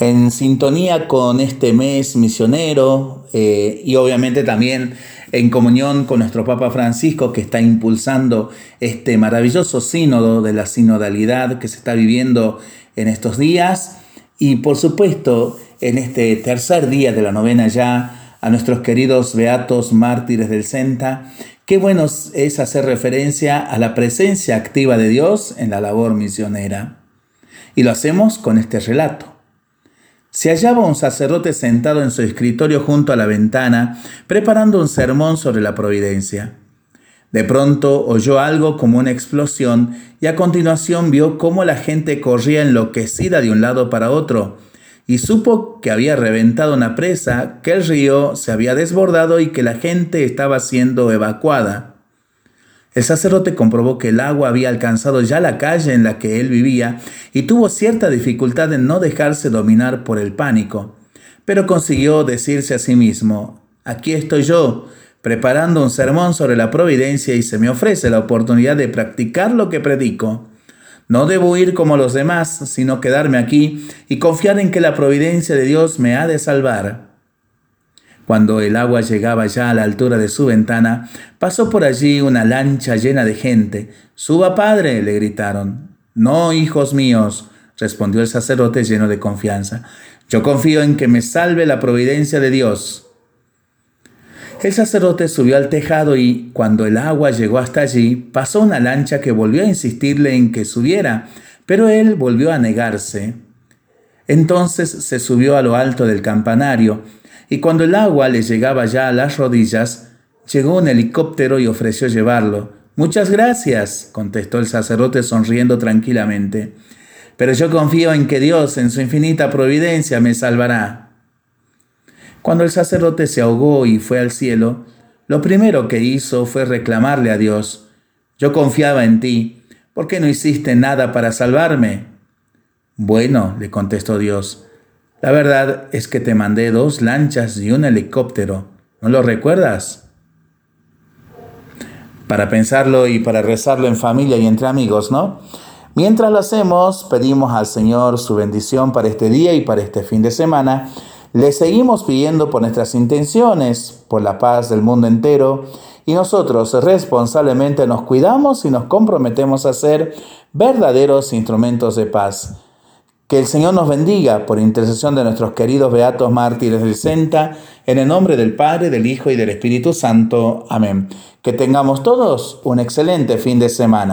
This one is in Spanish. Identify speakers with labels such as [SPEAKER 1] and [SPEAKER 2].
[SPEAKER 1] en sintonía con este mes misionero eh, y obviamente también en comunión con nuestro Papa Francisco que está impulsando este maravilloso sínodo de la sinodalidad que se está viviendo en estos días y por supuesto en este tercer día de la novena ya a nuestros queridos beatos mártires del Senta. Qué bueno es hacer referencia a la presencia activa de Dios en la labor misionera. Y lo hacemos con este relato. Se hallaba un sacerdote sentado en su escritorio junto a la ventana, preparando un sermón sobre la providencia. De pronto oyó algo como una explosión y a continuación vio cómo la gente corría enloquecida de un lado para otro y supo que había reventado una presa, que el río se había desbordado y que la gente estaba siendo evacuada. El sacerdote comprobó que el agua había alcanzado ya la calle en la que él vivía y tuvo cierta dificultad en no dejarse dominar por el pánico, pero consiguió decirse a sí mismo, aquí estoy yo, preparando un sermón sobre la providencia y se me ofrece la oportunidad de practicar lo que predico. No debo ir como los demás, sino quedarme aquí y confiar en que la providencia de Dios me ha de salvar. Cuando el agua llegaba ya a la altura de su ventana, pasó por allí una lancha llena de gente. Suba, padre, le gritaron. No, hijos míos, respondió el sacerdote lleno de confianza. Yo confío en que me salve la providencia de Dios. El sacerdote subió al tejado y, cuando el agua llegó hasta allí, pasó una lancha que volvió a insistirle en que subiera, pero él volvió a negarse. Entonces se subió a lo alto del campanario, y cuando el agua le llegaba ya a las rodillas, llegó un helicóptero y ofreció llevarlo. Muchas gracias, contestó el sacerdote sonriendo tranquilamente. Pero yo confío en que Dios, en su infinita providencia, me salvará. Cuando el sacerdote se ahogó y fue al cielo, lo primero que hizo fue reclamarle a Dios, yo confiaba en ti, ¿por qué no hiciste nada para salvarme? Bueno, le contestó Dios, la verdad es que te mandé dos lanchas y un helicóptero. ¿No lo recuerdas? Para pensarlo y para rezarlo en familia y entre amigos, ¿no? Mientras lo hacemos, pedimos al Señor su bendición para este día y para este fin de semana. Le seguimos pidiendo por nuestras intenciones, por la paz del mundo entero, y nosotros responsablemente nos cuidamos y nos comprometemos a ser verdaderos instrumentos de paz. Que el Señor nos bendiga por intercesión de nuestros queridos beatos mártires del Senta, en el nombre del Padre, del Hijo y del Espíritu Santo. Amén. Que tengamos todos un excelente fin de semana.